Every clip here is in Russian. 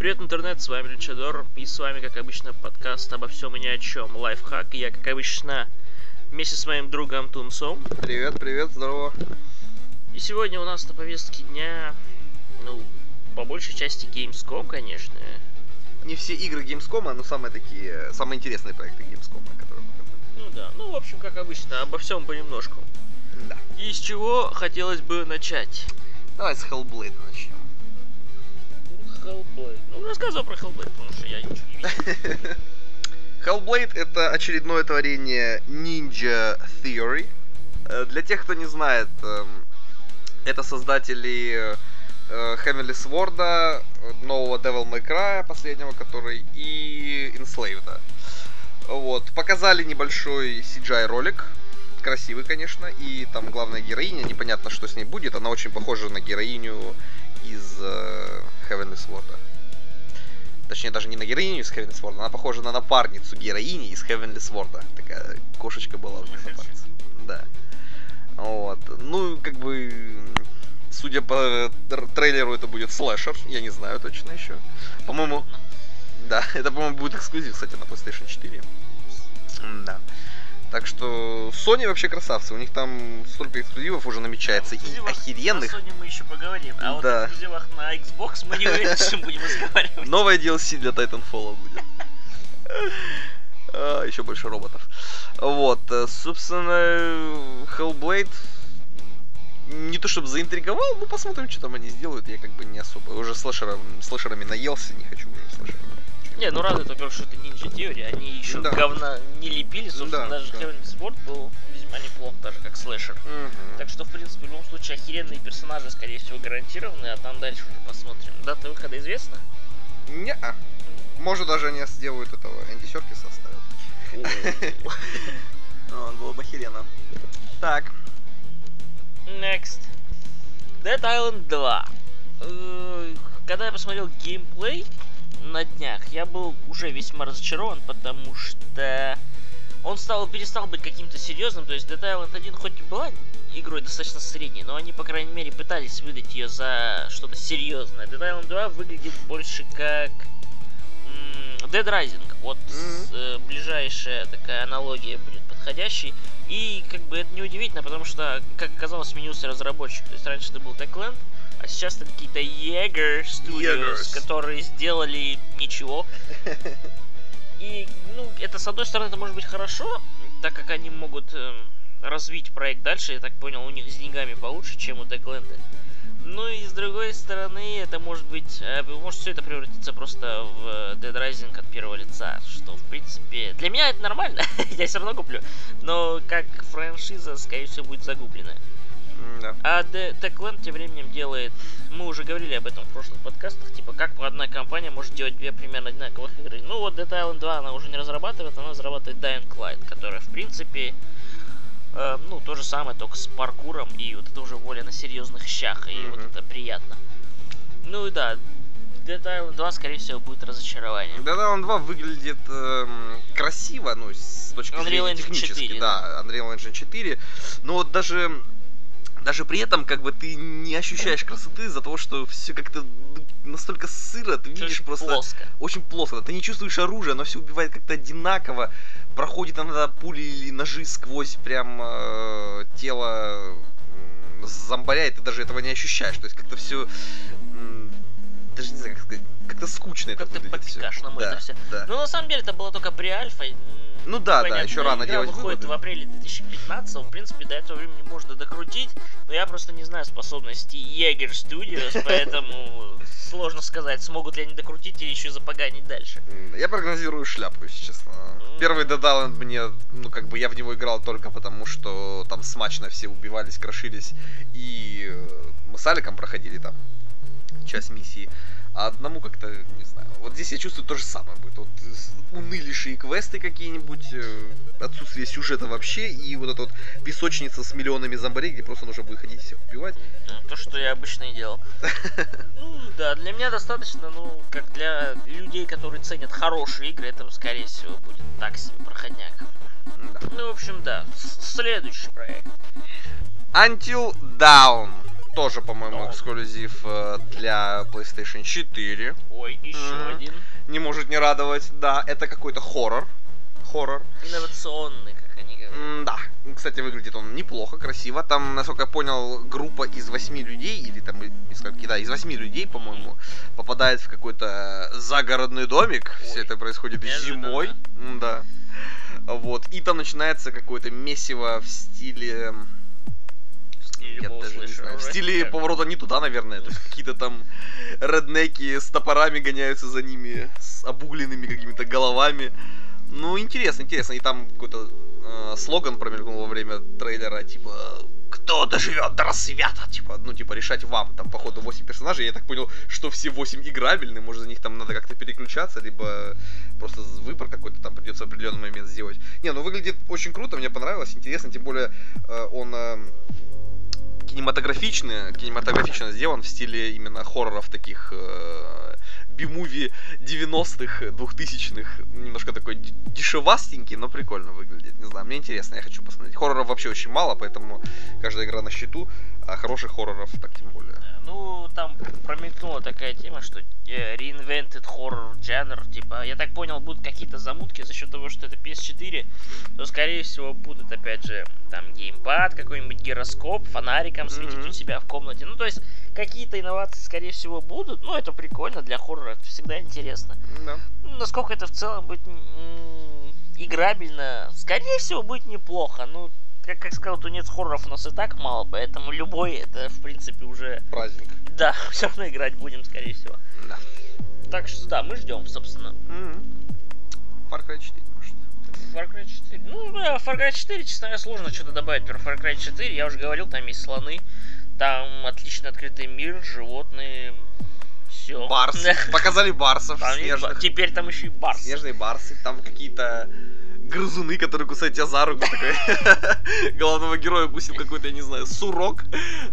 Привет, интернет, с вами Лючадор, и с вами, как обычно, подкаст обо всем и ни о чем, лайфхак, и я, как обычно, вместе с моим другом Тунцом. Привет, привет, здорово. И сегодня у нас на повестке дня, ну, по большей части Gamescom, конечно. Не все игры Gamescom, но самые такие, самые интересные проекты Gamescom, которые показали. Ну да, ну, в общем, как обычно, обо всем понемножку. Да. И с чего хотелось бы начать? Давай с Hellblade начнем. Hellblade. Ну, рассказывай про Hellblade, потому что я ничего не видел. Hellblade это очередное творение Ninja Theory. Э, Для тех, кто не знает, эм, это создатели э, Heavenly Sword, нового Devil May Cry, последнего который, и Enslaved. Вот. Показали небольшой CGI ролик. Красивый, конечно. И там главная героиня, непонятно, что с ней будет. Она очень похожа на героиню из э, Heavenly Sword. Точнее, даже не на героиню из Heavenly Sword, она похожа на напарницу героини из Heavenly Sword. Такая кошечка была у них напарница. Да. Вот. Ну, как бы, судя по тр- трейлеру, это будет слэшер. Я не знаю точно еще. По-моему, да, это, по-моему, будет эксклюзив, кстати, на PlayStation 4. Да. Так что Sony вообще красавцы. У них там столько эксклюзивов уже намечается. И Эксклюзивах охеренных. На Sony мы еще поговорим, а вот Да. о эксклюзивах на Xbox мы не уверены, что будем разговаривать. Новое DLC для Titanfall будет. А, Еще больше роботов. Вот, э, собственно, Hellblade не то чтобы заинтриговал, но посмотрим, что там они сделают. Я как бы не особо. Уже слэшером, слэшерами наелся, не хочу уже слэшерами. Не, ну радует, во-первых, что это Ninja Theory, они еще Да. говна не лепили, собственно, Да, даже да. Heavenly Sword был весьма неплох, даже как слэшер. Мгм. Так что, в принципе, в любом случае, охеренные персонажи, скорее всего, гарантированы, а там дальше уже посмотрим. Дата выхода известна? Не-а. Может, даже они сделают этого Энди Серкиса оставят. Вот, было бы охеренно. Так. Next. Dead Island 2. Э, Когда я посмотрел геймплей на днях, я был уже весьма разочарован, потому что он стал, перестал быть каким-то серьезным. То есть Dead Island 1 хоть и была игрой достаточно средней, но они, по крайней мере, пытались выдать ее за что-то серьезное. Dead Island 2 выглядит больше как Dead Rising. Вот с- э, ближайшая такая аналогия будет подходящей. И как бы это неудивительно, потому что, как оказалось, сменился разработчик. То есть раньше это был Techland, а сейчас это какие-то Jaeger Studios, Jaegers. которые сделали ничего. И, ну, это, с одной стороны, это может быть хорошо, так как они могут эм, развить проект дальше. Я так понял, у них с деньгами получше, чем у Techland. Ну и с другой стороны, это может быть, э, может все это превратиться просто в э, Dead Rising от первого лица, что в принципе для меня это нормально, я все равно куплю, но как франшиза, скорее всего, будет загублена. Да. А The Techland тем временем делает, мы уже говорили об этом в прошлых подкастах, типа как одна компания может делать две примерно одинаковых игры. Ну вот Dead Island 2 она уже не разрабатывает, она разрабатывает Dying Light, которая в принципе э, ну, то же самое, только с паркуром, и вот это уже более на серьезных щах, и вот Мгм. это приятно. Ну и да, Dead Island 2, скорее всего, будет разочарованием. Да, да, он 2 выглядит эм, красиво, ну, с точки Unreal зрения Engine технически, 4, да, Unreal Engine 4. Но вот даже, даже при этом, как бы, ты не ощущаешь красоты из-за того, что все как-то настолько сыро, ты видишь Очень просто плоско. очень плоско. Ты не чувствуешь оружие, оно все убивает как-то одинаково. Проходит иногда пули или ножи сквозь прям э, тело зомбаря, и ты даже этого не ощущаешь. То есть как-то все даже не знаю, как сказать, как-то скучно это Как-то всё. по-пикашному да, это все. Да. Ну, на самом деле, это было только при альфа. м, Ну да, да, еще рано игра делать выходит выводы. в апреле 2015 в принципе, до этого времени можно докрутить, но я просто не знаю способностей Jaeger Studios, поэтому сложно сказать, смогут ли они докрутить или еще запоганить дальше. Я прогнозирую шляпу, если честно. Первый Dead Island мне, ну как бы я в него играл только потому, что там смачно все убивались, крошились, и э, мы с Аликом проходили там часть миссии. А одному как-то, не знаю. Вот здесь я чувствую то же самое будет. Вот унылейшие квесты какие-нибудь, э, отсутствие сюжета вообще, и вот эта вот песочница с миллионами зомбарей, где просто нужно будет ходить и всех убивать. Да, То, что я обычно и делал. Ну, да, для меня достаточно, ну, как для людей, которые ценят хорошие игры, это, скорее всего, будет так себе проходняк. Да. Ну, в общем, да. Следующий проект. Until Dawn. Тоже, по-моему, Да. эксклюзив э, для PlayStation 4. Ой, еще Мгм. один. Не может не радовать. Да, это какой-то хоррор. Хоррор. Инновационный, как они говорят. М, Да, кстати, выглядит он неплохо, красиво. Там, насколько я понял, группа из восьми людей, или там из скольки, да, из восьми людей, по-моему, попадает в какой-то загородный домик. Ой, Все это происходит неожиданно. зимой. Да. Вот. И там начинается какое-то месиво в стиле Знаю. В стиле поворота не туда, наверное. То есть какие-то там реднеки с топорами гоняются за ними, с обугленными какими-то головами. Ну, интересно, интересно. И там какой-то э, слоган промелькнул во время трейлера, типа кто доживет до рассвета, типа, ну, типа, решать вам, там, походу, 8 персонажей, я так понял, что все 8 играбельны, может, за них там надо как-то переключаться, либо просто выбор какой-то там придется в определенный момент сделать. Не, ну, выглядит очень круто, мне понравилось, интересно, тем более, э, он э, кинематографичный, кинематографично сделан в стиле именно хорроров таких э, би-муви 90-х, 2000-х, немножко такой дешевастенький, но прикольно выглядит. Не знаю, мне интересно, я хочу посмотреть. Хорроров вообще очень мало, поэтому каждая игра на счету, а хороших хорроров так тем более. Ну, там промелькнула такая тема, что э, reinvented horror жанр, типа, я так понял, будут какие-то замутки за счет того, что это PS4, то, скорее всего, будут, опять же, там, геймпад, какой-нибудь гироскоп, фонариком светить Мгм. у себя в комнате. Ну, то есть, какие-то инновации, скорее всего, будут. Ну, это прикольно для хоррора, это всегда интересно. Да. Ну, Насколько это в целом будет м, играбельно, скорее всего, будет неплохо. Ну, как, как сказал, тунец хорроров у нас и так мало, поэтому любой это, в принципе, уже... Праздник. Да, все равно играть будем, скорее всего. Да. Так что да, мы ждем, собственно. Мгм. Far Cry 4, может. Far Cry 4. Ну, да, Far Cry 4, честно говоря, сложно что-то добавить про Far Cry 4. Я уже говорил, там есть слоны, там отлично открытый мир, животные, все. Барсы. Показали барсов Там снежных. ба- Теперь там еще и барс. Снежные барсы, там какие-то грызуны, которые кусают тебя за руку. Такой. Главного героя укусил какой-то, я не знаю, сурок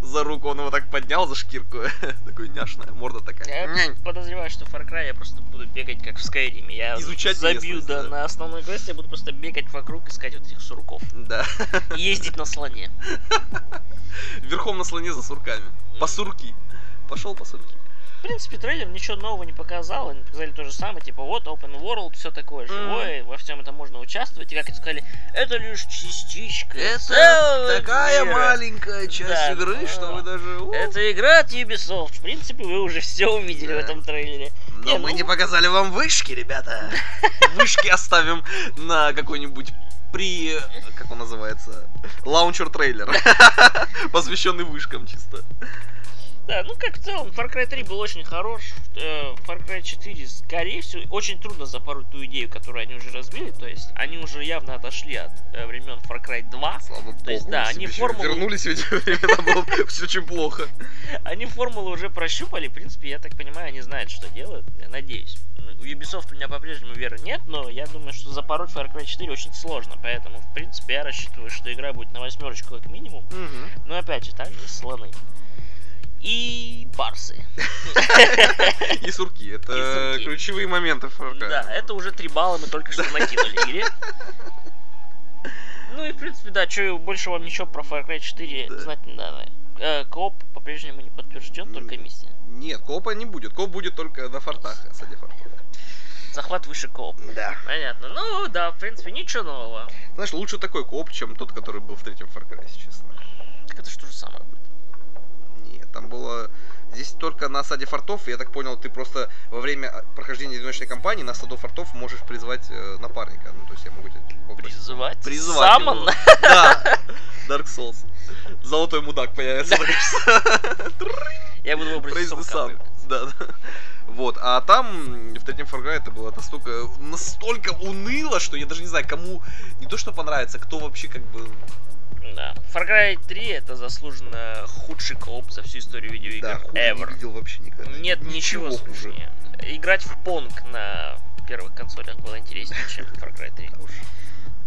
за руку. Он его так поднял за шкирку. Такой няшная морда такая. Я подозреваю, что в Far Cry я просто буду бегать как в Скайриме. Я Изучать забью да, на основной квесте, я буду просто бегать вокруг, искать вот этих сурков. Да. Ездить на слоне. Верхом на слоне за сурками. По сурки. Пошел по сурки. В принципе, трейлер ничего нового не показал. Они показали то же самое, типа вот open world, все такое живое, во всем этом можно участвовать. И как это сказали, это лишь частичка. Это такая мира. маленькая часть Да, игры, да. что вы даже... у, Это игра от Ubisoft. В принципе, вы уже все увидели Да. в этом трейлере. Но Не, мы ну- не показали вам вышки, ребята. Вышки оставим на какой-нибудь при... Как он называется? Лаунчер трейлер. Посвященный вышкам чисто. Да, ну как в целом, Far Cry 3 был очень хорош. Э, Far Cry 4, скорее всего, очень трудно запороть ту идею, которую они уже разбили. То есть они уже явно отошли от э, времен Far Cry 2. Слава богу. То есть, да, они формулу- Вернулись в эти времена, было бы все очень плохо. Они формулу уже прощупали. В принципе, я так понимаю, они знают, что делают. Я надеюсь. У Ubisoft у меня по-прежнему веры нет, но я думаю, что запороть Far Cry 4 очень сложно. Поэтому, в принципе, я рассчитываю, что игра будет на восьмерочку как минимум. Но опять же, также слоны. И барсы. И сурки. Это сурки. ключевые моменты Cry. Да, это уже три балла мы только что накинули игре. Ну и, в принципе, да, что больше вам ничего про Far Cry 4 Да. знать не надо. Э, Кооп по-прежнему не подтвержден, только миссия. Нет, коопа не будет. Кооп будет только на фортах, осаде фортов. Захват вышек, кооп. Да. Понятно. Ну да, в принципе, ничего нового. Знаешь, лучше такой кооп, чем тот, который был в третьем Far Cry, если честно. Так это то же самое будет? Там было... Здесь только на осаде фортов, я так понял, ты просто во время прохождения одиночной кампании на осаду фортов можешь призвать э, напарника. Ну, то есть я могу тебя попросить. Призывать? Призывать Самон? его. Да. Dark Souls. Золотой мудак появится. Я буду его брать. Да. Вот, а там в третьем Far это было настолько, настолько уныло, что я даже не знаю, кому не то что понравится, кто вообще как бы... Да. Far Cry 3 это заслуженно худший кооп за всю историю видеоигр Да, хуже не ever. видел вообще никогда. Нет ничего хуже. скучнее. Играть в Понг на первых консолях было интереснее, чем Far Cry 3.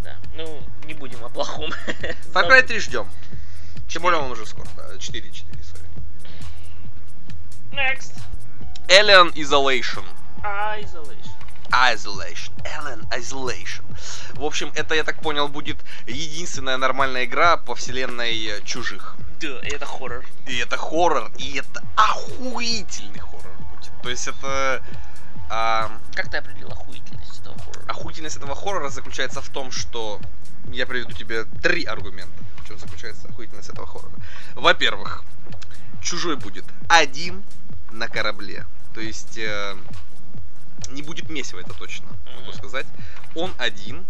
Да. Ну, не будем о плохом. Far Cry 3 ждем. Тем более он уже скоро, да, 4, 4, sorry. Next. Alien Isolation. А, Isolation. Isolation. Alien Isolation. В общем, это, я так понял, будет единственная нормальная игра по вселенной Чужих. Да, и это хоррор. И это хоррор, и это охуительный хоррор будет. То есть это... А, Как ты определил охуительность этого хоррора? охуительность этого хоррора заключается в том, что я приведу тебе три аргумента, в чем заключается охуительность этого хоррора. Во-первых, чужой будет один на корабле. То есть э, не будет месива, это точно, могу Мгм. сказать. Он один,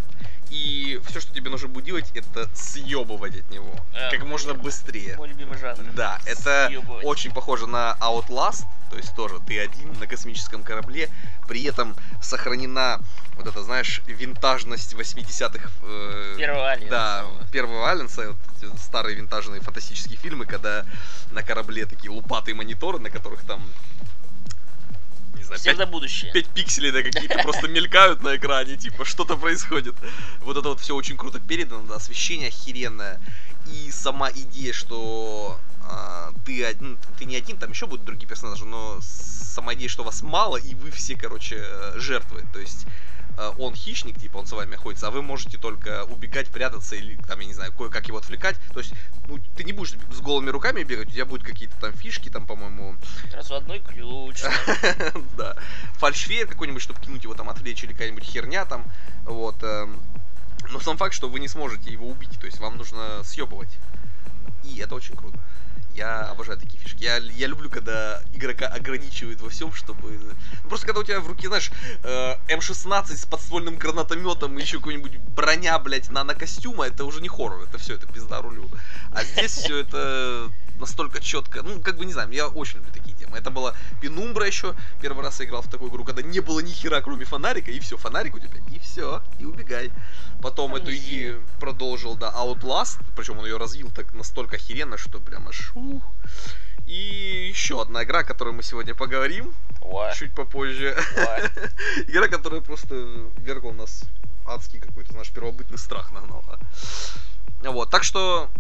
и все, что тебе нужно будет делать, это съебывать от него. А, как можно быстрее. Мой любимый жанр. Да, это Съёбывать. очень похоже на Outlast, то есть тоже ты один на космическом корабле, при этом сохранена вот эта, знаешь, винтажность 80-х. э, Первого Альянса. Да, первого Альянса, вот старые винтажные фантастические фильмы, когда на корабле такие лупатые мониторы, на которых там, знаю, пять- до будущее. 5 пикселей да, какие-то просто мелькают на экране, типа что-то происходит. Вот это вот все очень круто передано, да, освещение охеренное. И сама идея, что а, ты, один, ты не один, там еще будут другие персонажи, но сама идея, что вас мало, и вы все, короче, э, жертвы. То есть э, он хищник, типа, он с вами охотится, а вы можете только убегать, прятаться или, там, я не знаю, кое-как его отвлекать. То есть, ну, ты не будешь с голыми руками бегать, у тебя будут какие-то там фишки, там, по-моему, Разводной ключ. да. Фальшфейер какой-нибудь, чтобы кинуть его там отвлечь, или какая-нибудь херня там. Вот. эм. Но сам факт, что вы не сможете его убить, то есть вам нужно съебывать. И это очень круто. Я обожаю такие фишки. Я, я люблю, когда игрока ограничивают во всем, чтобы... Ну, просто когда у тебя в руке, знаешь, э, М16 с подствольным гранатометом и еще какой-нибудь броня, блядь, нано-костюма, это уже не хоррор, это все, это пизда рулю. А здесь все это настолько четко. Ну, как бы не знаю, я очень люблю такие темы. Это была Пенумбра еще. Первый раз я играл в такую игру, когда не было ни хера, кроме фонарика, и все, фонарик у тебя, и все, и убегай. Потом эту Амнезия. идею продолжил, да, Outlast, причем он ее развил так настолько охеренно, что прямо шух. И еще одна игра, о которой мы сегодня поговорим, Ой, чуть попозже. ой. Игра, которая просто вергла у нас адский какой-то наш первобытный страх нагнала. Вот, так что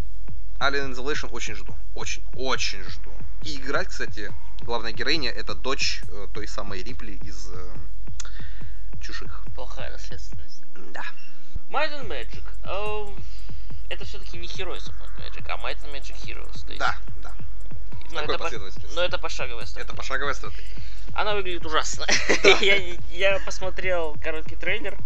Alien Isolation очень жду. Очень, очень жду. И играть, кстати, главная героиня это дочь э, той самой Рипли из э, Чужих. Плохая наследственность. Да. Might and Magic. эм, Это все-таки не Heroes of Might and Magic, а Might and Magic Heroes. То есть, Да, да. но такой это, по- но это пошаговая Это стратегия. пошаговая стратегия. Она выглядит ужасно. я, я посмотрел короткий трейлер,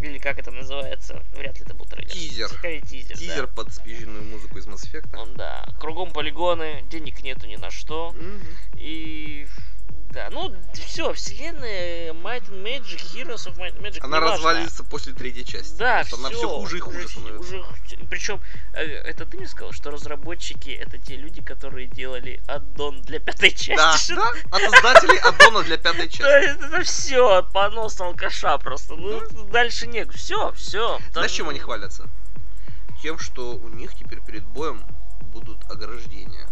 или как это называется, вряд ли это был трейлер. Тизер. Скорее тизер, Тизер под спизженную музыку из Mass Effect. да. Да, кругом полигоны, денег нету ни на что. Мгм. И да, ну все, вселенная Might and Magic, Heroes of Might and Magic. Она развалится после третьей части. Да, что она все хуже и хуже становится. причем, это ты мне сказал, что разработчики это те люди, которые делали аддон для пятой части. Да, да, от создателей аддона для пятой Да, части. это, все, понос алкаша просто. Ну, дальше нет. Все, все. Знаешь, чем они хвалятся? Тем, что у них теперь перед боем будут ограждения.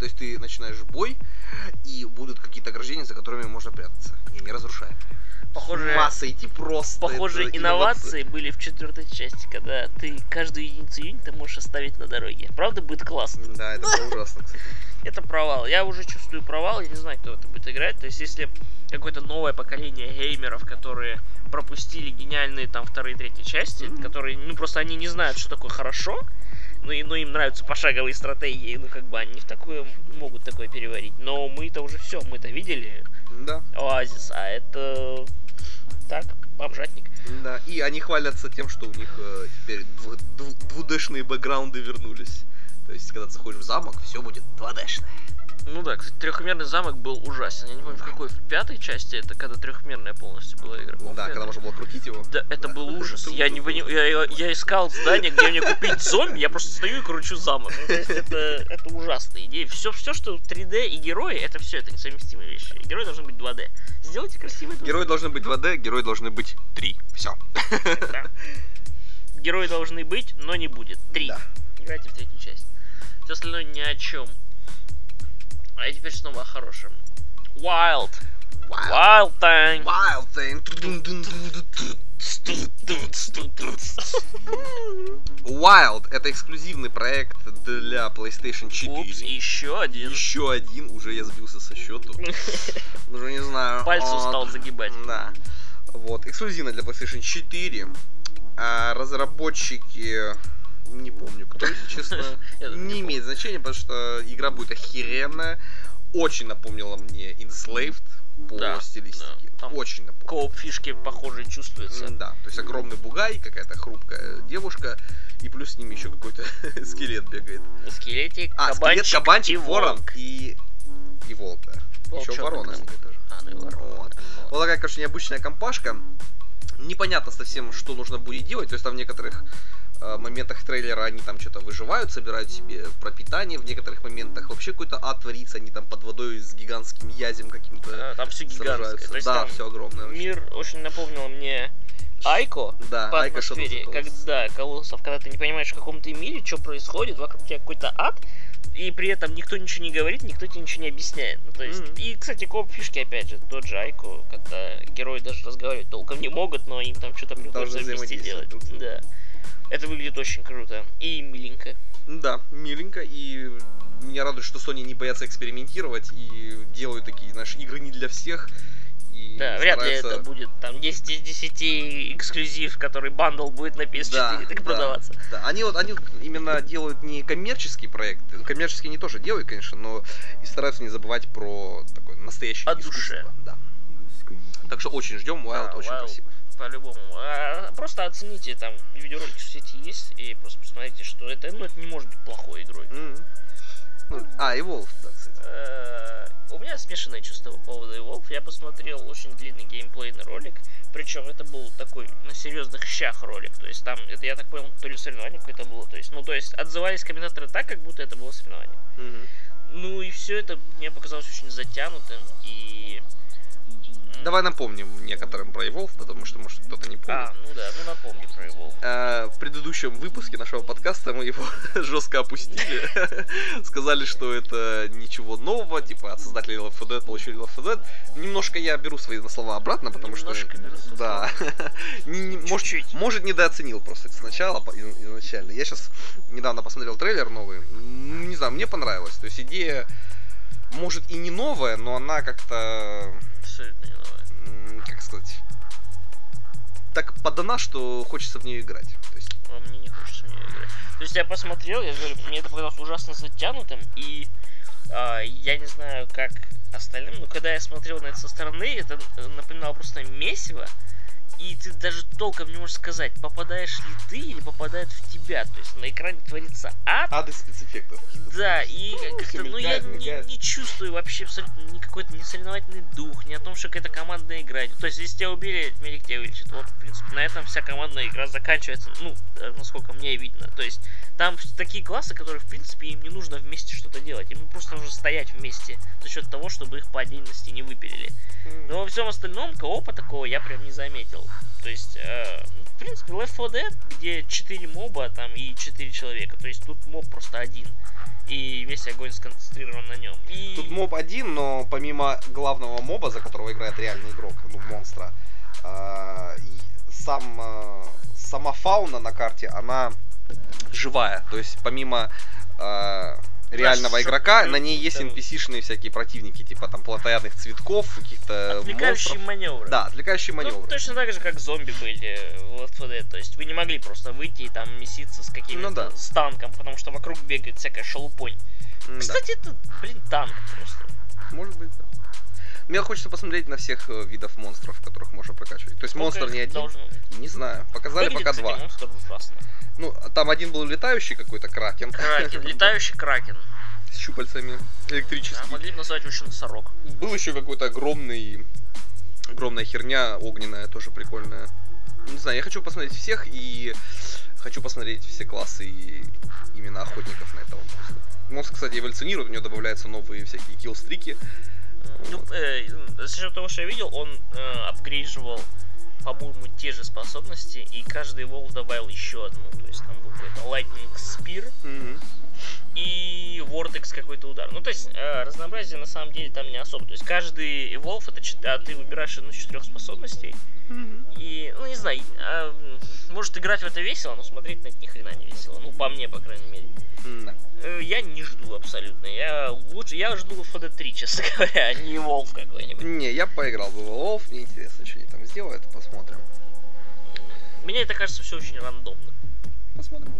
То есть ты начинаешь бой, и будут какие-то ограждения, за которыми можно прятаться. И не разрушаем. Похоже, Масса идти просто. похожие это инновации были в четвертой части, когда ты каждую единицу юнита можешь оставить на дороге. Правда, будет классно. Да, это было ужасно, кстати. Это провал. Я уже чувствую провал, я не знаю, кто это будет играть. То есть, если какое-то новое поколение геймеров, которые пропустили гениальные там вторые и третьи части, Мгм. которые, ну, просто они не знают, что такое хорошо, но, и- но им нравятся пошаговые стратегии, ну, как бы они в такое могут такое переварить. Но мы-то уже все, мы-то видели Да, Оазис, а это так, бомжатник. да. И они хвалятся тем, что у них э, теперь дву- дву- двудешные бэкграунды вернулись. То есть, когда ты заходишь в замок, все будет 2D-шное. Ну да, кстати, трехмерный замок был ужасен. Я не помню, в какой, в пятой части это, когда трехмерная полностью была игра. По-моему, Да, когда можно было крутить его. Да, это Да. был ужас. Я не я, я, искал здание, где мне купить зомби, я просто стою и кручу замок. Ну, то есть это, это ужасная идея. Все, все, что 3D и герои, это все, это несовместимые вещи. Герои должны быть 2D. Сделайте красивый 2D. Герои должны быть 2D, герои должны быть 3. Все. Да. Герои должны быть, но не будет. Три. Да. Играйте в третью часть. Все остальное ни о чем. А теперь снова о хорошем. Wild. Wild Time. Wild Thing. Wild это эксклюзивный проект для PlayStation 4. Упс, еще один. Еще один, уже я сбился со счету. Уже не знаю. Пальцы Вот. устал загибать. Да. Вот, эксклюзивно для PlayStation 4. А разработчики не помню, кто, если честно. Не имеет значения, потому что игра будет охеренная. Очень напомнила мне Enslaved по Да, стилистике. да. Там Очень напомнила. Кооп фишки похожие чувствуются. М, Да, то есть огромный бугай, какая-то хрупкая девушка, и плюс с ними еще какой-то скелет бегает. Скелетик, А, скелет, кабанчик, кабанчик, и ворон и... И волк, да. Еще ворона тоже. А, ну и ворон. Вот. Вот такая, конечно, необычная компашка. Непонятно совсем, что нужно будет делать. То есть там в некоторых моментах трейлера они там что-то выживают, собирают себе пропитание. В некоторых моментах вообще какой-то ад творится. Они там под водой с гигантским язем каким-то Да, там все гигантское. То есть да, все огромное. мир очень напомнил мне Айко Да, по the атмосфере, когда Колоссов, когда ты не понимаешь, в каком ты мире, что происходит, вокруг тебя какой-то ад, и при этом никто ничего не говорит, никто тебе ничего не объясняет. Ну, то есть, Мгм. и, кстати, коп фишки, опять же, тот же Айко, когда герои даже разговаривать толком не могут, но им там что-то приходится вместе делать. Да. Это выглядит очень круто. И миленько. Да, миленько, и меня радует, что Sony не боятся экспериментировать и делают такие, знаешь, игры не для всех. И Да, вряд ли стараются- это будет там 10 из 10 эксклюзив, который бандл будет на PS4 Да, так да, продаваться. Да, они вот они именно делают не коммерческий проект, коммерческие они тоже делают, конечно, но и стараются не забывать про такое настоящее О искусство. душе. Да. Так что очень ждем, Wild Да, очень Wild. красиво. По-любому. А, просто оцените, там видеоролики в сети есть, и просто посмотрите, что это, ну, это не может быть плохой игрой. Ну, а, и Wolf, да, кстати. Э, У меня смешанные чувства по поводу Evolve. Я посмотрел очень длинный геймплейный ролик. Причем это был такой на серьезных щах ролик. То есть там, это я так понял, то ли соревнование какое-то было. То есть, ну, то есть отзывались комментаторы так, как будто это было соревнование. Мгм. Ну и все это мне показалось очень затянутым и. Давай напомним некоторым про Evolve, потому что, может, кто-то не помнит. А, ну да, ну напомни про Evolve. Э, в предыдущем выпуске нашего подкаста мы его жестко опустили. Сказали, что это ничего нового, типа от создателей Left 4 Dead получили Left 4 Dead. Немножко я беру свои слова обратно, потому что... Немножко свои Да. Не- не- может, может, недооценил просто сначала, по- из- изначально. Я сейчас недавно посмотрел трейлер новый. М, Не знаю, мне понравилось. То есть идея, может, и не новая, но она как-то Абсолютно не новое. м, как сказать, так подана, что хочется в нее играть. То есть, А мне не хочется в нее играть. То есть я посмотрел, я говорю, мне это показалось ужасно затянутым, и а, я не знаю, как остальным, но когда я смотрел на это со стороны, это напоминало просто месиво, и ты даже толком не можешь сказать, попадаешь ли ты или попадает в тебя. То есть на экране творится ад, ады спецэффектов. да, и Ну, как-то, ну, я не, не чувствую вообще абсолютно ни какой-то не соревновательный дух, ни о том, что какая-то командная игра. То есть, если тебя убили, медик тебя вылечит. Вот, в принципе, на этом вся командная игра заканчивается, ну, э, насколько мне видно. То есть, там такие классы, которые, в принципе, им не нужно вместе что-то делать. Им просто нужно стоять вместе за счет того, чтобы их по отдельности не выпилили. Но во всем остальном коопа такого я прям не заметил. То есть, э, в принципе, Left 4 Dead, где 4 моба там и 4 человека. То есть тут моб просто один. И весь огонь сконцентрирован на нем. И... Тут моб один, но помимо главного моба, за которого играет реальный игрок, ну, монстра, и сам, а, сама фауна на карте, она живая. То есть помимо а, реального Знаешь, игрока, на ней есть NPC-шные всякие противники, типа там плотоядных цветков, каких-то Отвлекающие монстров. маневры. Да, отвлекающие Ну, маневры. точно так же, как зомби были в Left 4 Dead. То есть вы не могли просто выйти и там меситься с каким-то Ну да. с танком, потому что вокруг бегает всякая шелупонь. М, да. Кстати, это, блин, танк просто. Может быть, да. Мне хочется посмотреть на всех э, видов монстров, которых можно прокачивать. То есть монстр Сколько не их один. быть? Не знаю. Показали Выглядит, пока два. монстр. Ну, там один был летающий какой-то кракен. Кракен, летающий кракен. С щупальцами Да, электрический. могли бы назвать очень носорог. Был еще какой-то огромный, огромная херня огненная, тоже прикольная. Не знаю, я хочу посмотреть всех и хочу посмотреть все классы и именно охотников на этого монстра. Монстр, кстати, эволюционирует, у него добавляются новые всякие киллстрики. Ну, э, за счет того, что я видел, он э, апгрейживал, по-моему, те же способности, и каждый волк добавил еще одну. То есть там был какой-то Lightning Spear, Мгм. И Vortex какой-то удар. Ну, то есть, э, разнообразие на самом деле там не особо. То есть, каждый Evolve, это а ты выбираешь одну из четырех способностей. И, ну, не знаю, м, может играть в это весело, но смотреть на это ни хрена не весело. Ну, по мне, по крайней мере. Э, Я не жду абсолютно. Я лучше, я жду FD3, честно говоря, а не Evolve какой-нибудь. Не, я поиграл бы в Evolve, мне интересно, что они там сделают, посмотрим. Мне это кажется все очень рандомно. Посмотрим.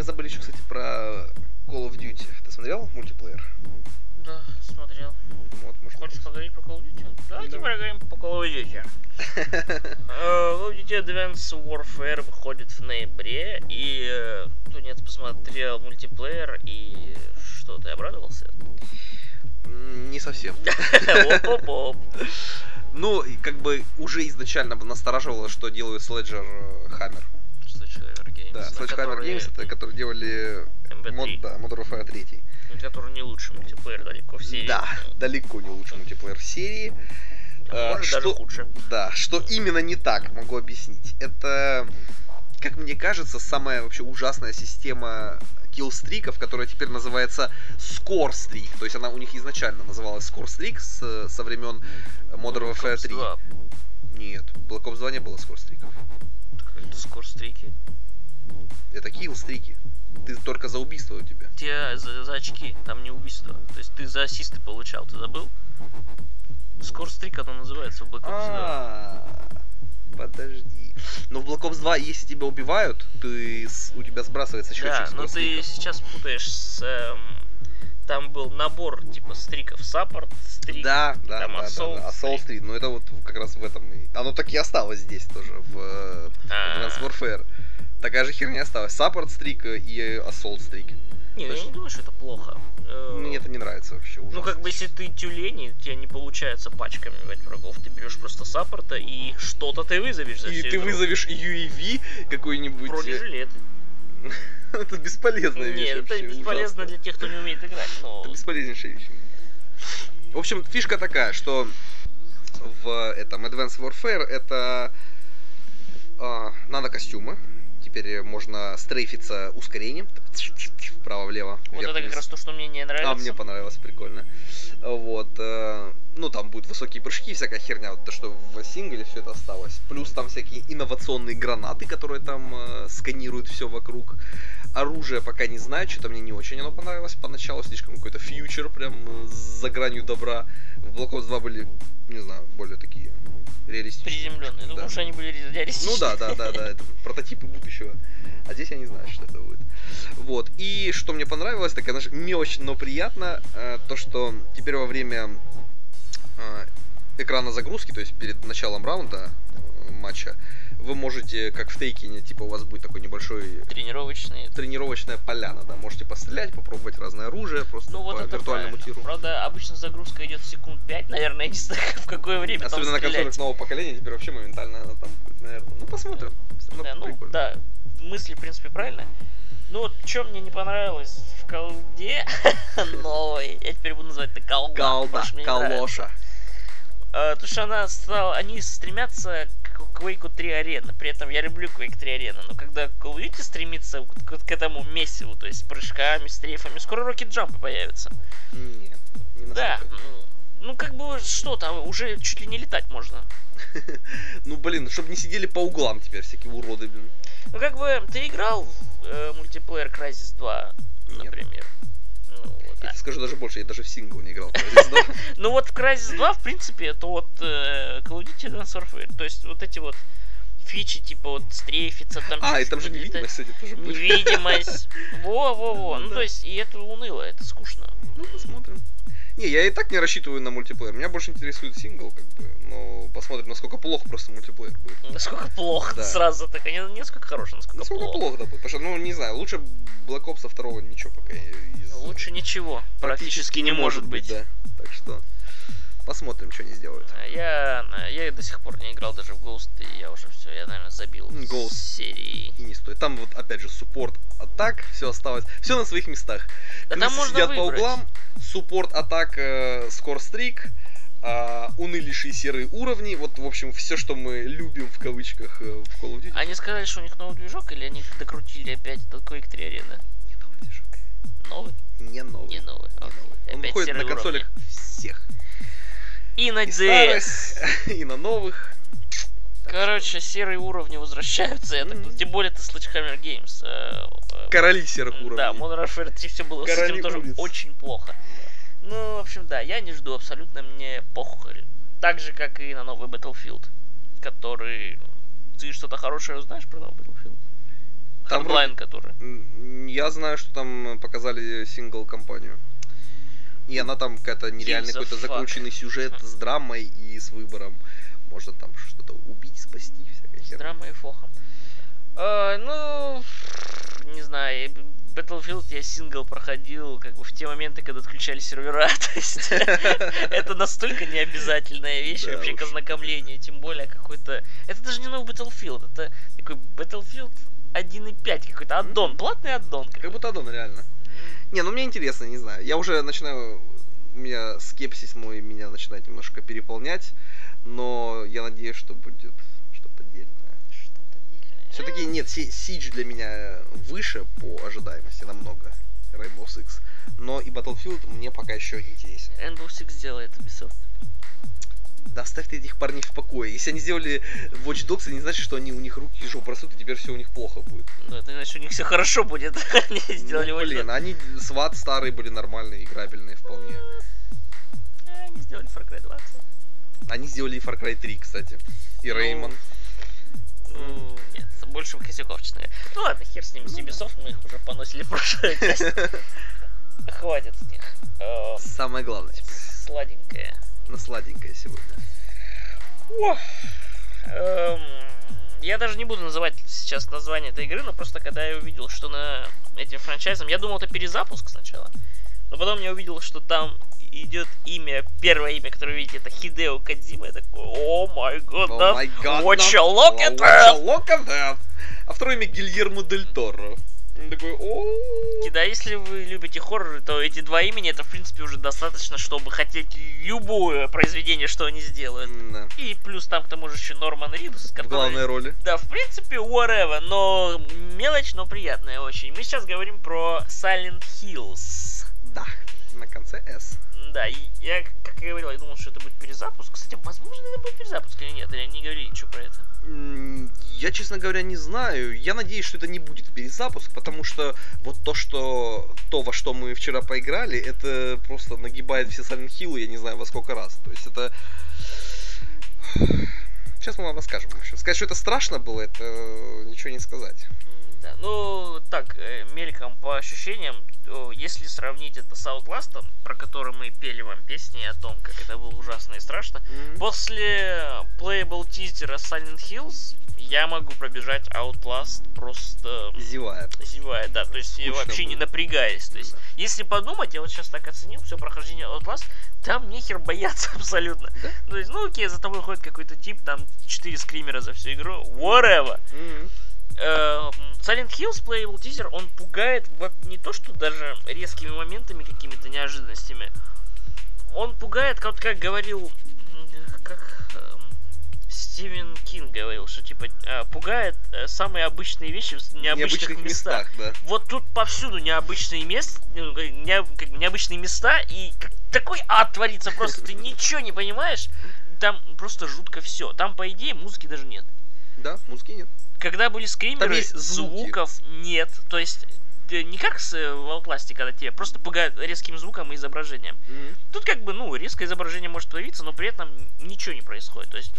Мы забыли еще, кстати, про Call of Duty. Ты смотрел мультиплеер? Да, смотрел. Вот, может, Хочешь поговорить про Call of Duty? Давайте Давай. поговорим по Call of Duty. Э, Call of Duty Advanced Warfare выходит в ноябре, и э, Тунец посмотрел мультиплеер, и что, ты обрадовался? Не совсем. Оп-оп-оп. Ну, как бы уже изначально бы настораживало, что делают Sledger э, Hammer. Games. Да, Sledgehammer которые- Games, это которые делали MB3, мод, да, Modern Warfare 3. который не лучший мультиплеер далеко в серии. Да, далеко не лучший мультиплеер в серии. А Может даже хуже. Да, что именно не так, могу объяснить. Это, как мне кажется, самая вообще ужасная система киллстриков, которая теперь называется Score Streak. То есть она у них изначально называлась Score Streak с, со времен Modern Warfare 3. Да, Нет, Black Ops 2 не было Score стриков. это скорстрики. Это киллстрики. Ты только за убийство у тебя. Те за, за очки, там не убийство. То есть ты за ассисты получал, ты забыл? Скорстрик оно называется в Black Ops 2. А, подожди. Но в Black Ops 2, если тебя убивают, ты с- у тебя сбрасывается счетчик Да, но ты сейчас путаешь с... эм, там был набор типа стриков саппорт, стрик, Да, да, там да, да, Assault да. Assault. Street. Ну это вот как раз в этом. Оно так и осталось здесь тоже, в э, А. Advanced Warfare. Такая же херня осталась. Support Streak и Assault Streak. Не, ну я не думаю, что это плохо. Э, Мне это не нравится вообще. Ну, ужасно. как бы, если ты тюлень, у тебя не получается пачками убивать врагов, ты берешь просто саппорта и что-то ты вызовешь за И ты игру. вызовешь UAV какой-нибудь. э, Бронежилеты. Это бесполезная вещь Нет, это вообще, бесполезно ужасно. для тех, кто не умеет играть, но... Это бесполезнейшая вещь. В общем, фишка такая, что в этом Advanced Warfare это а, нано-костюмы. Теперь можно стрейфиться ускорением. Вправо-влево. Вот это как раз то, что мне не нравится. А мне понравилось, прикольно. Вот. э, ну, там будут высокие прыжки, всякая херня, вот то, что в сингле все это осталось. Плюс там всякие инновационные гранаты, которые там э, сканируют все вокруг. Оружие пока не знаю, что-то мне не очень оно понравилось поначалу, слишком какой-то фьючер, прям э, за гранью добра. В Black Ops 2 были, не знаю, более такие реалистичные. Приземленные. Да. Думаю, что они были реалистичны. Ну да, да, да, да, это прототипы будущего. А здесь я не знаю, что это будет. Вот. И что мне понравилось, так это мелочь, но приятно, э, то, что теперь во время э, экрана загрузки, то есть перед началом раунда матча, вы можете, как в Тейкине, типа у вас будет такой небольшой Тренировочные. тренировочная поляна, да, можете пострелять, попробовать разное оружие, просто Ну вот по это виртуальному правильно. тиру. Правда, обычно загрузка идет секунд 5, наверное, я не знаю, в какое время Особенно на консолях нового поколения, теперь вообще моментально она там наверное. Ну, посмотрим. Равно Да, ну, прикольно. да, мысли, в принципе, правильные. Ну вот, что мне не понравилось в колде новой, я теперь буду называть это колда. Мне не нравится. А, то, что она стала, они стремятся к Quake 3 арена. При этом я люблю Quake 3 арена, но когда Call of Duty стремится к, к этому месиву, то есть прыжками, стрейфами, скоро Rocket Jump появится. Нет, не Да, м, ну как бы что там, уже чуть ли не летать можно. Ну, блин, чтобы не сидели по углам теперь всякие уроды, блин. Ну как бы ты играл в э, мультиплеер Crysis 2, Нет. например? Вот, Я а. скажу даже больше, я даже в сингл не играл. в Crysis 2. Ну вот в Crysis 2, в принципе, это вот Call of Duty Advanced Warfare. То есть вот эти вот фичи, типа вот стрейфиться там. А, и там же невидимость, кстати, тоже будет. Невидимость. Во-во-во. Ну то есть, и это уныло, это скучно. Ну, посмотрим. Не, я и так не рассчитываю на мультиплеер. Меня больше интересует сингл, как бы. Но посмотрим, насколько плохо просто мультиплеер будет. Насколько плохо Да. сразу так. Не, не насколько хорошо, насколько Насколько плохо. плохо, да, будет. Потому что, ну, не знаю, лучше Black Ops 2 ничего пока из... Лучше ничего. Практически не может быть. да. Так что посмотрим, что они сделают. А Я, я до сих пор не играл даже в Ghost, и я уже все, я, наверное, забил Ghost. серии. И не стоит. Там вот опять же суппорт, атак, все осталось. Все на своих местах. Да Крысы там можно сидят по выбрать. углам, суппорт, атак, э, скорстрик, э, унылейшие серые уровни. Вот, в общем, все, что мы любим в кавычках э, в Call of Duty. Они сказали, что у них новый движок, или они докрутили опять этот Quake 3 арена? Не новый движок. Новый? новый. Не Окей. новый. Он Опять выходит на консолях уровни. всех. И на И DS. старых, и на новых. Короче, серые уровни возвращаются. Я так-. Тем более это Sledgehammer Games. э, э, Короли серых Да, уровней. Modern Warfare 3 все было с Короли этим тоже улиц. очень плохо. Ну, в общем, да, я не жду абсолютно, мне похуй. Так же, как и на новый Battlefield, который... Ты что-то хорошее узнаешь про новый Battlefield? Там Hardline, который. М, Я знаю, что там показали сингл-компанию. И она там какая-то нереальный какой-то закрученный сюжет с драмой и с выбором. Можно там что-то убить, спасти, всякая С драмой и фохом. А, ну, не знаю, Battlefield я сингл проходил как бы в те моменты, когда отключали сервера. То есть это настолько необязательная вещь Да вообще к уж. ознакомлению, тем более какой-то... Это даже не новый Battlefield, это такой Battlefield 1.5 какой-то аддон, платный аддон. Как будто аддон, реально. Не, ну мне интересно, не знаю. Я уже начинаю... У меня скепсис мой меня начинает немножко переполнять. Но я надеюсь, что будет что-то отдельное. Что-то дельное. Все-таки нет, Си- Siege для меня выше по ожидаемости намного. Rainbow Six. Но и Battlefield мне пока еще интереснее. Rainbow Six делает Ubisoft. Да оставь ты этих парней в покое. Если они сделали Watch Dogs, это не значит, что они у них руки и жопу растут, и теперь все у них плохо будет. Ну, это значит, у них все хорошо будет. Они сделали ну, блин, они сват старые были нормальные, играбельные вполне. А, Они сделали Far Cry 2. кстати. Они сделали и Far Cry 3, кстати. И Ну, Реймон. Ну, нет, больше косяков, честно говоря. Ну ладно, хер с ними, с Ubisoft, мы их уже поносили в прошлой части. Хватит с них. Э, Самое главное. Сладенькое. На сладенькое сегодня. Эм, Я даже не буду называть сейчас название этой игры, но просто когда я увидел, что на этим франчайзом, я думал, это перезапуск сначала, но потом я увидел, что там идет имя, первое имя, которое вы видите, это Хидео Кадзима. Я такой, о май О гад, what no. you look at that? you look at that? А второе имя Гильермо Дель Торо. Он такой, о Да, если вы любите хорроры, то эти два имени, это, в принципе, уже достаточно, чтобы хотеть любое произведение, что они сделают. Да. И плюс там к тому же еще Норман Ридус, В который... главной роли. Да, в принципе, whatever, но мелочь, но приятная очень. Мы сейчас говорим про Silent Hills. Да, на конце S. Да, и я, как я говорил, я думал, что это будет перезапуск. Кстати, возможно, это будет перезапуск или нет, или они не говорили ничего про это. Я, честно говоря, не знаю. Я надеюсь, что это не будет перезапуск, потому что вот то, что то, во что мы вчера поиграли, это просто нагибает все Silent Hill, я не знаю во сколько раз. То есть это... Сейчас мы вам расскажем. В общем, сказать, что это страшно было, это ничего не сказать. Да, ну, так, э, мельком по ощущениям, если сравнить это с Outlast, про который мы пели вам песни о том, как это было ужасно и страшно, После playable тизера Silent Hills я могу пробежать Outlast просто Зевая. зевая, да, то есть Скучно вообще не будет. напрягаясь. То есть, Да. если подумать, я вот сейчас так оценил все прохождение Outlast, там нехер бояться абсолютно. Да? То есть, ну окей, за тобой ходит какой-то тип, там 4 скримера за всю игру, whatever. Мгм. Эм, Silent Hills Playable Teaser, он пугает вот не то, что даже резкими моментами, какими-то неожиданностями. Он пугает, как, как говорил, как эм, Стивен Кинг говорил, что типа э, пугает э, самые обычные вещи в необычных, местах. да. Вот тут повсюду необычные места, ну, не- как бы необычные места, и как- такой ад творится просто, ты ничего не понимаешь, там просто жутко все. Там, по идее, музыки даже нет Да, музыки нет. Когда были скримеры, звуков нет. То есть э, не как с, э, в Outlast, когда тебя просто пугают резким звуком и изображением. Мгм. Тут как бы, ну, резкое изображение может появиться, но при этом ничего не происходит. То есть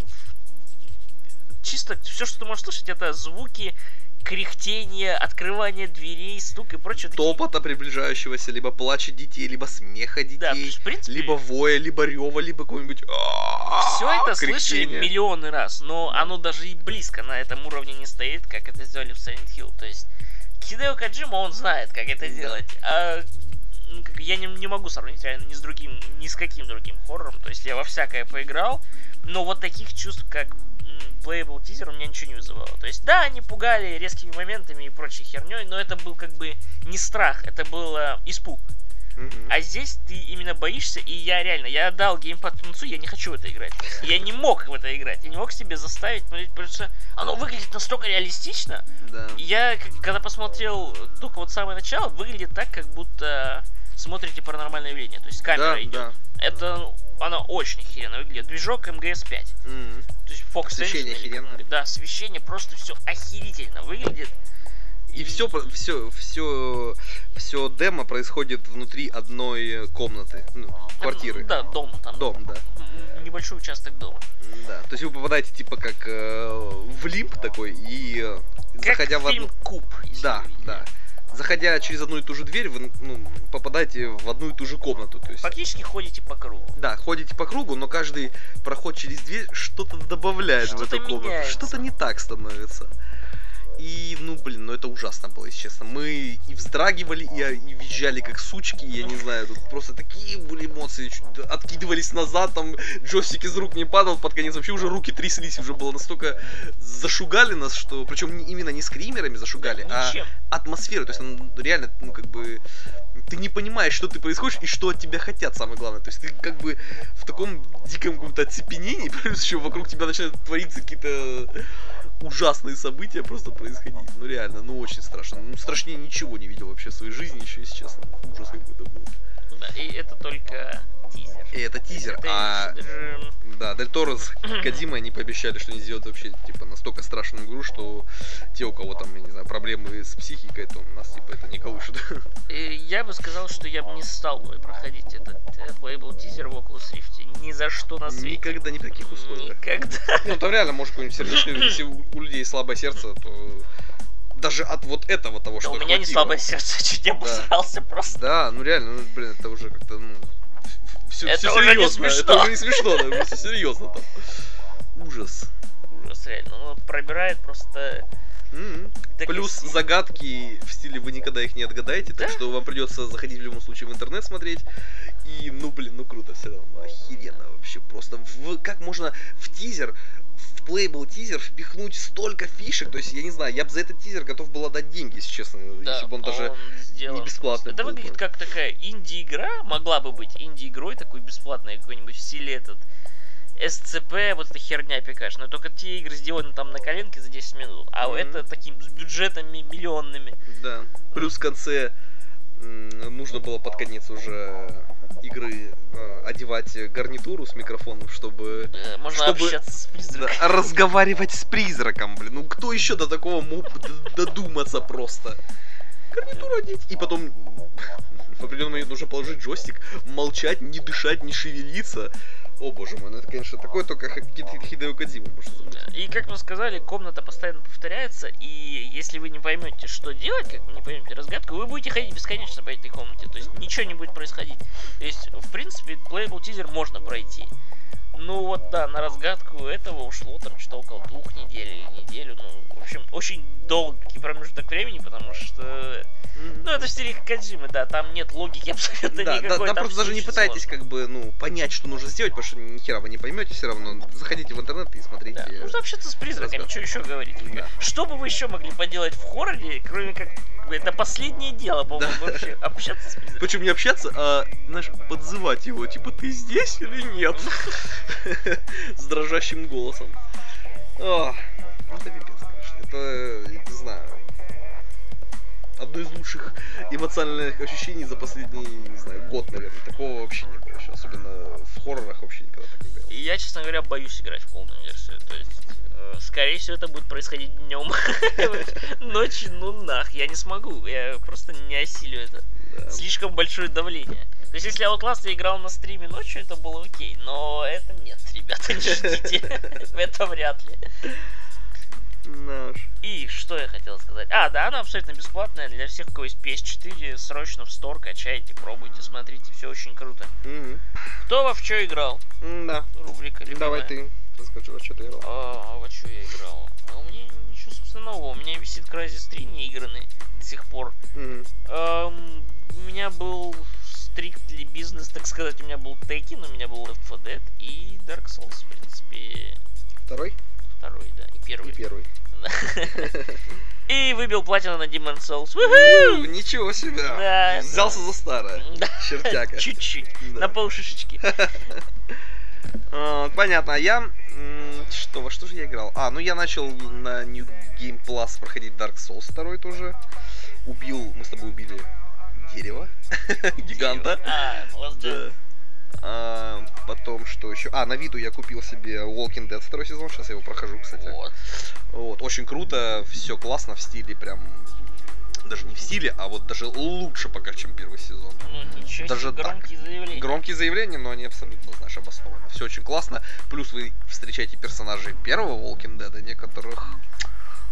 чисто все, что ты можешь слышать, это звуки, кряхтение, открывание дверей, стук и прочее. Топота приближающегося, либо плача детей, либо смеха детей, Да, есть, в принципе, либо воя, либо рева, либо какой-нибудь все это слышали миллионы раз, но оно даже и близко на этом уровне не стоит, как это сделали в Silent Hill. То есть Хидео Каджима, он знает, как это делать. А ну, я не, не могу сравнить реально ни с другим, ни с каким другим хоррором. То есть я во всякое поиграл, но вот таких чувств, как Playable Teaser, у меня ничего не вызывало. То есть, да, они пугали резкими моментами и прочей херней, но это был как бы не страх, это был э, испуг. Мгм. А здесь ты именно боишься, и я реально, я отдал геймпад Тунцу, я не хочу в это играть. Я не мог в это играть, я не мог себе заставить, потому что оно выглядит настолько реалистично. Да. Я, когда посмотрел только вот самое начало, выглядит так, как будто смотрите паранормальное явление. То есть камера Да, идет. да. Это ну, она очень охеренно выглядит. Движок МГС-5. Мгм. То есть Fox Освещение охеренно. Да, освещение просто все охерительно выглядит. И все, все, все, все демо происходит внутри одной комнаты, ну, квартиры. Да, дом там. Дом, да. Небольшой участок дома. Да. То есть вы попадаете типа как э, в лимп такой и э, Как заходя в фильм одну. Куб. если Да, видели. Заходя через одну и ту же дверь, вы ну, попадаете в одну и ту же комнату. То есть, Фактически ходите по кругу. да, ходите по кругу, но каждый проход через дверь что-то добавляет в Что-то эту комнату. меняется. Что-то не так становится. И, ну, блин, ну это ужасно было, если честно. Мы и вздрагивали, и, и визжали как сучки, я не знаю, тут просто такие были эмоции, чуть откидывались назад, там джойстик из рук не падал, под конец вообще уже руки тряслись, уже было настолько зашугали нас, что, причем не- именно не скримерами зашугали, а атмосферой, то есть он реально, ну, как бы, ты не понимаешь, что ты происходишь и что от тебя хотят, самое главное. То есть ты как бы в таком диком каком-то оцепенении, плюс еще вокруг тебя начинают твориться какие-то ужасные события просто происходить. Ну реально, ну очень страшно. Ну страшнее ничего не видел вообще в своей жизни, еще если честно. Ужас какой-то был. Да, и это только тизер. И это тизер, Это а даже- да, Дель Торо с Кадимой они пообещали, что они сделают вообще, типа, настолько страшную игру, что те, у кого там, я не знаю, проблемы с психикой, то нас, типа, это не колышет. Э, Я бы сказал, что я бы не стал бы проходить этот э, Playable тизер в Oculus Rift. Ни за что на свете. Никогда, ни в каких условиях. Никогда. Ну, там реально, может, какой-нибудь сердечный, у людей слабое сердце, то даже от вот этого того, Да что у меня не хватило. слабое сердце, чуть не обосрался просто. Да, ну реально, ну, блин, это уже как-то, ну, все, Это уже не серьезно, это смешно. уже не смешно, да, все серьезно там. Ужас. Ужас, реально. Ну, пробирает просто... М-м. так Плюс и- загадки в стиле вы никогда их не отгадаете, так Да. что вам придется заходить в любом случае в интернет смотреть. И, ну блин, ну круто все равно, охеренно вообще просто. В- как можно в тизер, в Playable тизер впихнуть столько фишек, то есть, я не знаю, я бы за этот тизер готов был отдать деньги, если честно, Да, если бы он даже... сделан не бесплатный. Это был бы. выглядит как такая инди-игра, могла бы быть инди-игрой такой бесплатной какой-нибудь в стиле этот SCP, вот эта херня пикашная. Только те игры сделаны там на коленке за 10 минут, а Мгм. это таким с бюджетами миллионными. Да. Плюс в конце нужно было под конец уже игры э, одевать гарнитуру с микрофоном, чтобы Э, Можно Чтобы- общаться с Да, призраком. разговаривать с призраком, блин. Ну кто еще до такого мог додуматься просто? Гарнитуру одеть. И потом в определенный момент нужно положить джойстик, молчать, не дышать, не шевелиться. О боже мой, ну это, конечно, такое только Хидео Кодзима может замутить. И как мы сказали, комната постоянно повторяется, и если вы не поймете, что делать, как вы не поймете разгадку, вы будете ходить бесконечно по этой комнате. То есть ничего не будет происходить. То есть, в принципе, Playable тизер можно пройти. Ну вот да, на разгадку этого ушло там что-то около двух недель или неделю. Ну, в общем, очень долгий промежуток времени, потому что... Ну, это в стиле Кадзимы, да, там нет логики абсолютно Да, да, никакой. там просто даже не пытайтесь сложно. как бы, ну, понять, что нужно сделать, потому что ни хера вы не поймете все равно. Заходите в интернет и смотрите. Да, нужно общаться с призраками, что еще говорить? Да. Что бы вы еще могли поделать в хорроре, кроме как это последнее дело, по-моему, Да. вообще общаться с призраками. Причем не общаться, а, знаешь, подзывать его, типа, ты здесь или нет? С дрожащим голосом. Ну это пипец, конечно. Это, одно из лучших эмоциональных ощущений за последний, не знаю, год, наверное. Такого вообще не было еще. Особенно в хоррорах вообще никогда так не было. И я, честно говоря, боюсь играть в полную версию. То есть, э, скорее всего, это будет происходить днем. Ночью, ну нах, я не смогу. Я просто не осилю это. Да. Слишком большое давление. То есть, если Outlast я играл на стриме ночью, это было окей. Но это нет, ребята, не ждите. Это вряд ли. Уж. И что я хотел сказать? А, да, она абсолютно бесплатная для всех, у кого есть PS4. Срочно в Store качайте, пробуйте, смотрите, все очень круто. Мгм. Кто во в что играл? Да. Рубрика любимая. Давай ты расскажи, во что ты играл. А, а во что я играл? А у меня ничего собственно нового. У меня висит Crysis 3 не игранный до сих пор. Мгм. Эм, у меня был стриктли бизнес, так сказать. У меня был Tekken, у меня был Left 4 Dead и Dark Souls, в принципе. Второй Второй, да, и первый. и первый. И выбил платину на Demon's Souls. Ну! Ничего себе! Да, Взялся за старое. Да. Чертяка. Чуть-чуть. Да. На полшишечки. А, Понятно, а я... Что, во что же я играл? А, ну я начал на New Game Plus проходить Dark Souls 2 тоже. Убил, мы с тобой убили дерева. Гиганта. А, потом что еще? А, на виду я купил себе Walking Dead второй сезон, сейчас я его прохожу, кстати. Вот. Вот, очень круто, все классно в стиле прям даже не в стиле, а вот даже лучше пока, чем первый сезон. Ну ничего Даже себе, так. громкие заявления. Громкие заявления, но они абсолютно, знаешь, обоснованы. Все очень классно. Плюс вы встречаете персонажей первого Walking Dead, некоторых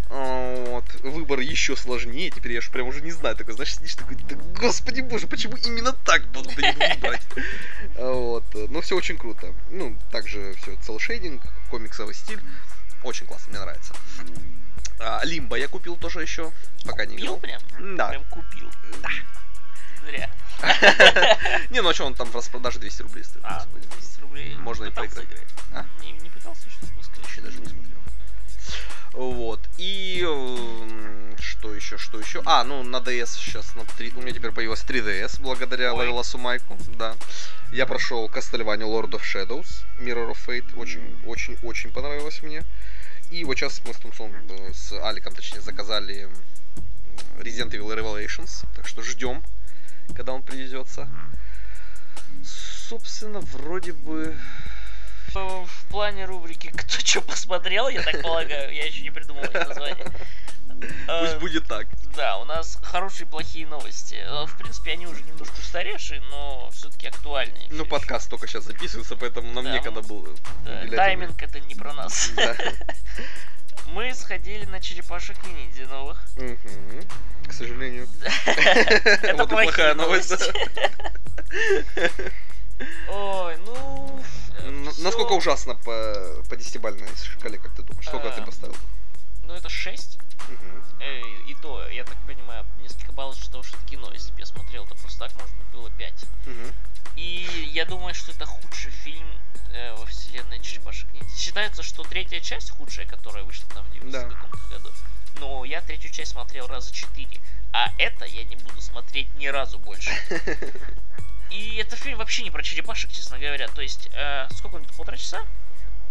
вот, выбор еще сложнее. Теперь я же прям уже не знаю. Такой, знаешь, сидишь такой, да господи боже, почему именно так надо выбрать? А, Вот. Но все очень круто. Ну, также все целшейдинг, комиксовый стиль. Очень классно, мне нравится. А, Лимба я купил тоже еще, пока не играл. прям? Да. Прям купил. Да. Зря. Не, ну а что он там в распродаже 200 рублей стоит? А, господи. 10 рублей. Можно и поиграть. играть. А? Не пытался еще спускать? Еще даже не смотрел. Вот. И что еще, что еще? А, ну на DS сейчас на 3... у меня теперь появилась 3DS благодаря Ой. Лавеласу Майку, да. Я прошел Castlevania Lord of Shadows, Mirror of Fate, очень, очень, очень понравилось мне. И вот сейчас мы с Тумсом, э, с Аликом, точнее, заказали Resident Evil Revelations, так что ждем, когда он привезется. Собственно, вроде бы В, плане рубрики «Кто что посмотрел», я так полагаю, я еще не придумал это название. пусть Э, будет так. Да, у нас хорошие и плохие новости. Э, В принципе, они уже немножко устаревшие, но все-таки актуальные. Ну, подкаст только сейчас записывается, поэтому нам Да, некогда было Да, Тайминг это не про нас. Да. Мы сходили на черепашек ниндзя новых. Мгм. К сожалению. Это плохая новость. Ой, ну... э, всё- Насколько ужасно по, по десятибалльной шкале, как ты думаешь? Сколько ты поставил? Ну, это 6. Мгм. Э, И то, я так понимаю, несколько баллов, из-за того, что это кино. Если бы я смотрел, то просто так, может быть, было 5. Мгм. И я думаю, что это худший фильм э, во вселенной Черепашек Ниндзя. Считается, что третья часть худшая, которая вышла там в 90 Да. каком-то году. Но я третью часть смотрел раза четыре. А это я не буду смотреть ни разу больше. И это фильм вообще не про черепашек, честно говоря. То есть, э, сколько он, полтора часа?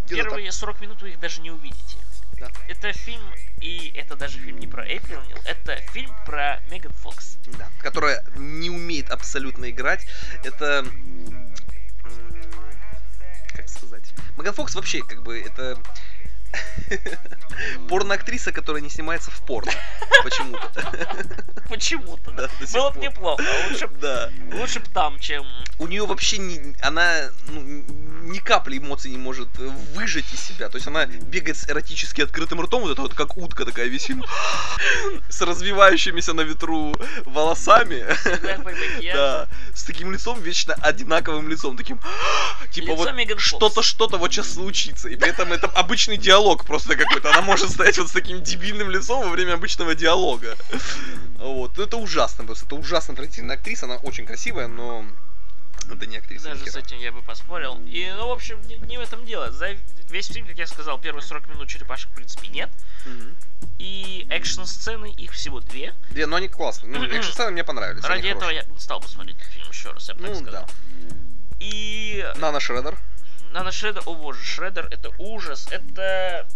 Где-то Первые 40 минут вы их даже не увидите. Да. Это фильм, и это даже фильм не про Эйприл Нил, это фильм про Меган Фокс. Да. Которая не умеет абсолютно играть. Это... Как сказать? Меган Фокс вообще, как бы, это... Порноактриса, которая не снимается в порно. Почему-то. Почему-то, да. Было бы неплохо. Лучше Да. лучше б там, чем... у нее вообще не, она ну, капли эмоций не может э, выжать из себя. То есть она бегает с эротически открытым ртом, вот это вот как утка такая висит, с развивающимися на ветру волосами. Да, с таким лицом, вечно одинаковым лицом, таким, типа вот что-то, что-то вот сейчас случится. И при этом это обычный диалог просто какой-то. Она может стоять вот с таким дебильным лицом во время обычного диалога. Вот, Ну, это ужасно просто, это ужасно отвратительная актриса, она очень красивая, но это не актриса. Даже с этим я бы поспорил. И, ну, в общем, не, не в этом дело. За весь фильм, как я сказал, первые 40 минут черепашек, в принципе, нет. Мгм. И экшн-сцены, их всего две. Две, но они классные. Ну, экшн-сцены мне понравились. Ради этого хорошие. я не стал бы смотреть фильм еще раз, я бы так Ну, сказал. да. И Нано Шредер. Нано Шредер, о боже, Шредер это ужас, это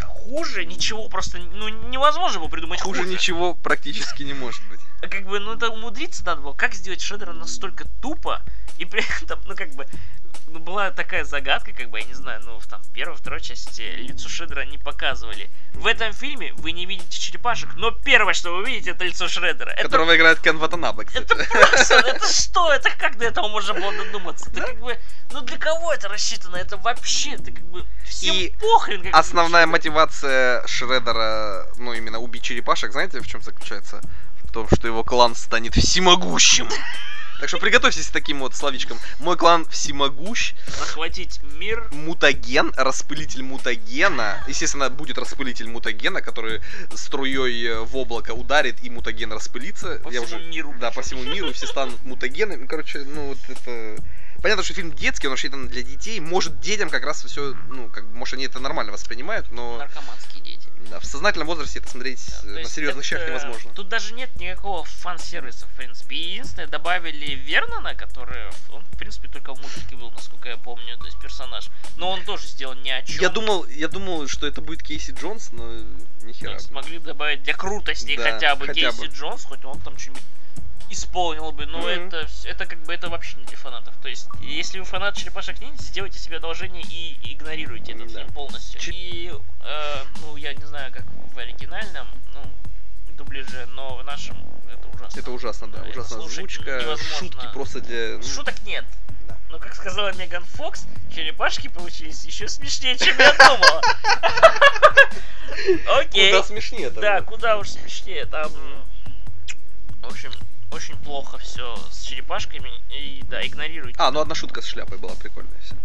хуже ничего, просто ну невозможно было придумать хуже. Хуже ничего практически не может быть. Как бы, ну это умудриться надо было. Как сделать Шредера настолько тупо, и при этом, ну как бы, была такая загадка, как бы, я не знаю, ну, в там первой, второй части лицо Шредера не показывали. В этом фильме вы не видите черепашек, но первое, что вы видите, это лицо Шредера. Это Которого играет Кен Ватанабе, кстати. это просто, это что? Это как до этого можно было додуматься? Это как бы, ну для кого это рассчитано? Это вообще, это как бы всем И похрен. Как Основная мотивация Шредера, ну именно убить черепашек, знаете, в чем заключается? В том, что его клан станет всемогущим. Так что приготовьтесь к таким вот словечкам. Мой клан всемогущ, захватить мир. мутаген, распылитель мутагена. Естественно, будет распылитель мутагена, который струей э, в облако ударит, и мутаген распылится. По Я всему уже... миру. Да, по всему миру, все станут мутагенами. Ну, Короче, ну вот это... Понятно, что фильм детский, он рассчитан для детей. Может, детям как раз все, ну, как может, они это нормально воспринимают, но Наркоманские дети. Да, в сознательном возрасте это смотреть Да, э, на серьезных щах это- невозможно. Тут даже нет никакого фан-сервиса, в принципе. Единственное, добавили Вернона, который, он, в принципе, только в мультике был, насколько я помню, то есть персонаж. Но он тоже сделан ни о чем. Я думал, я думал, что это будет Кейси Джонс, но ни хера. смогли добавить для крутости Да, хотя бы хотя Кейси бы. Джонс, хоть он там что-нибудь исполнил бы, но Мгм. это, это как бы это вообще не для фанатов. То есть, если вы фанат черепашек ниндзя, сделайте себе одолжение и игнорируйте этот Да. фильм полностью. Чер- И, э, ну, я не знаю, как в оригинальном, ну, дубляже, но в нашем это ужасно. Это ужасно, да. Это Ужасная слушать озвучка, невозможно. шутки просто для... ну, Шуток нет. Да. Но, как сказала Меган Фокс, черепашки получились еще смешнее, чем я думала. Окей. Куда смешнее это. Да, куда уж смешнее. Там, в общем, очень плохо все с черепашками. И да, игнорируйте А, ну одна шутка с шляпой была прикольная все.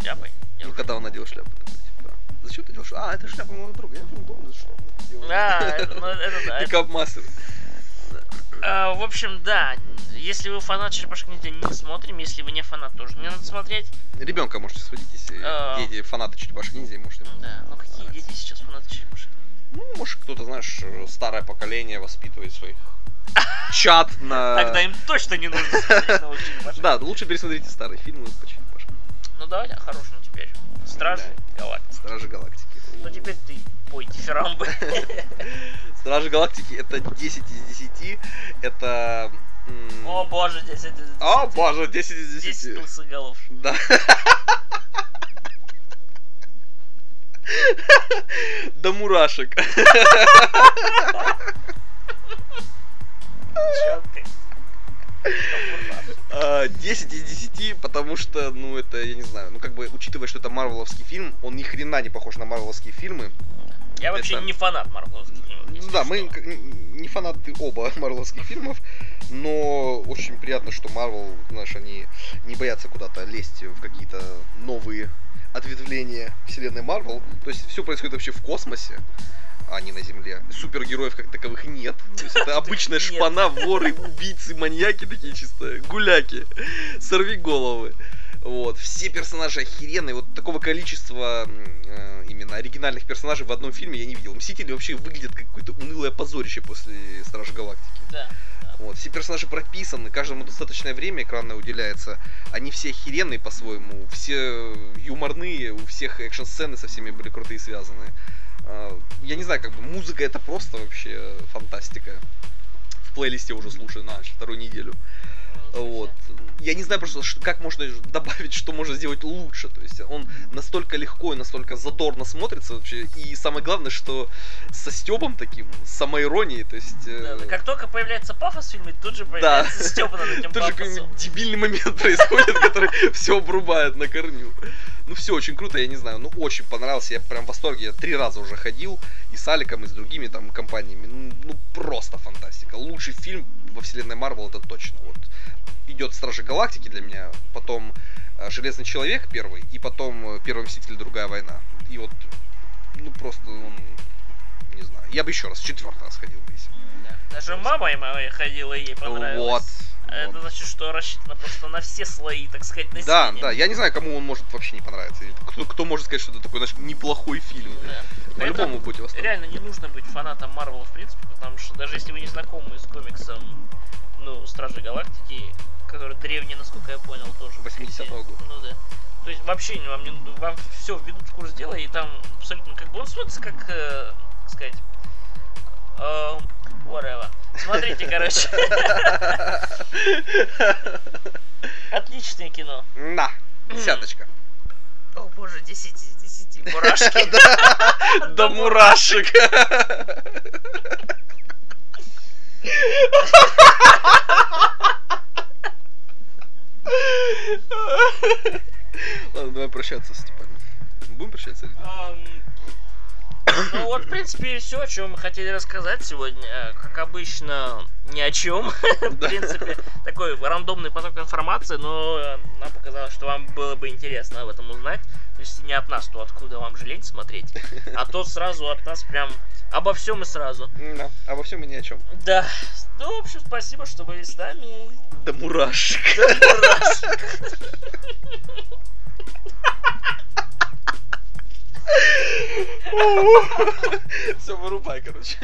шляпой. Я Ну, уже- когда он надел шляпу. типа, Зачем ты делал шляпу? А, это шляпа моего друга. Я не помню, за что он делал. А, это, ну, это да. это- Пикап-мастер. А, в общем, да. Если вы фанат черепашек ниндзя, не смотрим. Если вы не фанат, тоже не надо смотреть. Ребенка можете сводить, если А. дети фанаты черепашек ниндзя, можете. Да, ну какие дети сейчас фанаты черепашек? Ну, может, кто-то, знаешь, старое поколение воспитывает своих чат на... Тогда им точно не нужно. Да, лучше пересмотрите старые фильмы по черепашкам. Ну давайте о хорошем теперь. Стражи Галактики. Стражи Галактики. Ну теперь ты пой дифирамбы. Стражи Галактики это 10 из 10. Это... О боже, 10 из 10. О боже, 10 из 10. 10 лысых Да. До мурашек. Чётко. А, 10 из 10, потому что, ну, это, я не знаю, ну, как бы, учитывая, что это марвеловский фильм, он ни хрена не похож на марвеловские фильмы. Я вообще Это- не фанат Марвеловских фильмов. Да, мы что. н- не фанаты оба марвеловских фильмов, но очень приятно, что Марвел, знаешь, они не боятся куда-то лезть в какие-то новые ответвления вселенной Марвел. То есть все происходит вообще в космосе, а не на Земле. Супергероев как таковых нет. То есть это обычная шпана, воры, убийцы, маньяки такие чисто, гуляки, сорви головы. Вот, все персонажи охеренные, вот такого количества э, именно оригинальных персонажей в одном фильме я не видел. Мстители вообще выглядят как какое-то унылое позорище после Стражи Галактики. Да. Вот, все персонажи прописаны, каждому достаточное время экранное уделяется. Они все охеренные по-своему, все юморные, у всех экшн-сцены со всеми были крутые связаны. А, Я не знаю, как бы музыка это просто вообще фантастика. В плейлисте уже слушаю на вторую неделю. Вот. Я не знаю просто, как можно добавить, что можно сделать лучше. То есть он настолько легко и настолько задорно смотрится вообще. И самое главное, что со Стебом таким, с самоиронией, то есть... э, Да, да, Как только появляется пафос в фильме, тут же Да. появляется Степа над этим Тут же пафосом. какой-нибудь дебильный момент происходит, который все обрубает на корню. Ну все очень круто, я не знаю, ну очень понравился, я прям в восторге, я три раза уже ходил и с Аликом, и с другими там компаниями, ну, ну, просто фантастика. Лучший фильм во вселенной Марвел это точно. Вот идет Стражи Галактики для меня, потом э, Железный Человек первый, и потом э, Первый Мститель Другая война. И вот, ну просто, он, не знаю, я бы еще раз, четвертый раз ходил бы, если. Да. Даже мама моя ходила, и ей понравилось. Вот. А Это значит, что рассчитано просто на все слои, так сказать, Да, населения. да, я не знаю, кому он может вообще не понравиться. Кто, кто может сказать, что это такой наш неплохой фильм? Да. По-любому Это будете в восторге. Реально не нужно быть фанатом Марвела, в принципе, потому что даже если вы не знакомы с комиксом, ну, Стражи Галактики, который древний, насколько я понял, тоже. 80-го года. Ну да. То есть вообще вам, не, вам все введут в курс дела, и там абсолютно как бы он смотрится как, э, сказать, э, whatever. Смотрите, короче. Отличное кино. На, десяточка. О боже, 10 из 10. Мурашки. До мурашек. Ладно, давай прощаться, Степан. Будем прощаться? Ну вот, в принципе, все, о чем мы хотели рассказать сегодня. Э, Как обычно, ни о чем. В Да. принципе, такой рандомный поток информации, но э, нам показалось, что вам было бы интересно об этом узнать. То есть не от нас, то откуда вам жалеть смотреть, а то сразу от нас прям обо всем и сразу. Да, обо всем и ни о чем. Да. Ну, в общем, спасибо, что были с нами. До мурашек. Все, вырубай, короче.